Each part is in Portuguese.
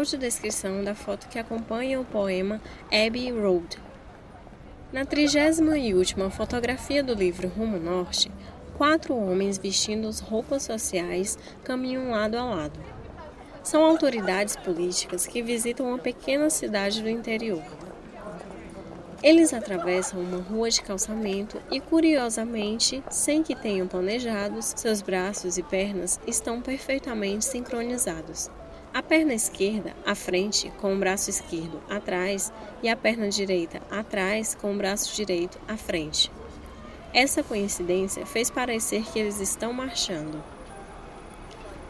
audiodescrição da foto que acompanha o poema Abbey Road. Na trigésima e última fotografia do livro Rumo Norte, quatro homens vestindo roupas sociais caminham lado a lado. São autoridades políticas que visitam uma pequena cidade do interior. Eles atravessam uma rua de calçamento e, curiosamente, sem que tenham planejados, seus braços e pernas estão perfeitamente sincronizados. A perna esquerda à frente com o braço esquerdo atrás e a perna direita atrás com o braço direito à frente. Essa coincidência fez parecer que eles estão marchando.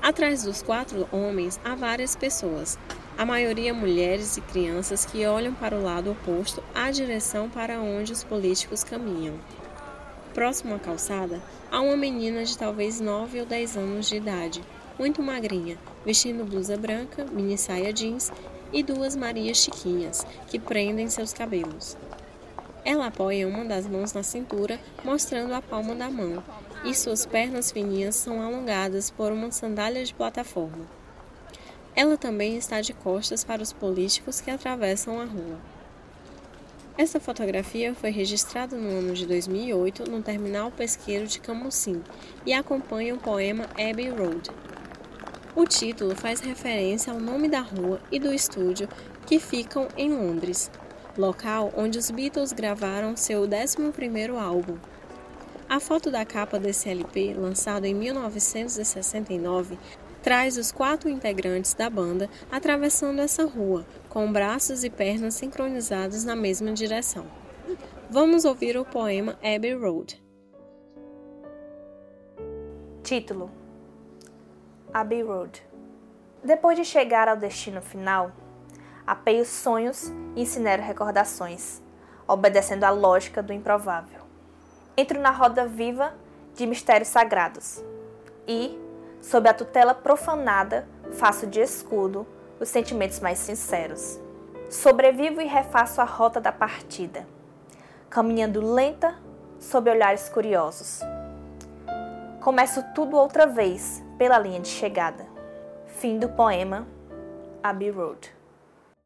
Atrás dos quatro homens há várias pessoas, a maioria mulheres e crianças que olham para o lado oposto à direção para onde os políticos caminham. Próximo à calçada, há uma menina de talvez 9 ou 10 anos de idade, muito magrinha, vestindo blusa branca, mini saia jeans e duas Marias Chiquinhas que prendem seus cabelos. Ela apoia uma das mãos na cintura, mostrando a palma da mão, e suas pernas fininhas são alongadas por uma sandália de plataforma. Ela também está de costas para os políticos que atravessam a rua. Essa fotografia foi registrada no ano de 2008 no terminal pesqueiro de Camusim e acompanha o poema Abbey Road. O título faz referência ao nome da rua e do estúdio que ficam em Londres, local onde os Beatles gravaram seu 11º álbum. A foto da capa desse LP, lançado em 1969, traz os quatro integrantes da banda atravessando essa rua, com braços e pernas sincronizados na mesma direção. Vamos ouvir o poema Abbey Road. Título: Abbey Road. Depois de chegar ao destino final, apeio sonhos e incinero recordações, obedecendo à lógica do improvável. Entro na roda viva de mistérios sagrados e, sob a tutela profanada, faço de escudo os sentimentos mais sinceros. Sobrevivo e refaço a rota da partida, caminhando lenta sob olhares curiosos. Começo tudo outra vez pela linha de chegada. Fim do poema Abbey Road.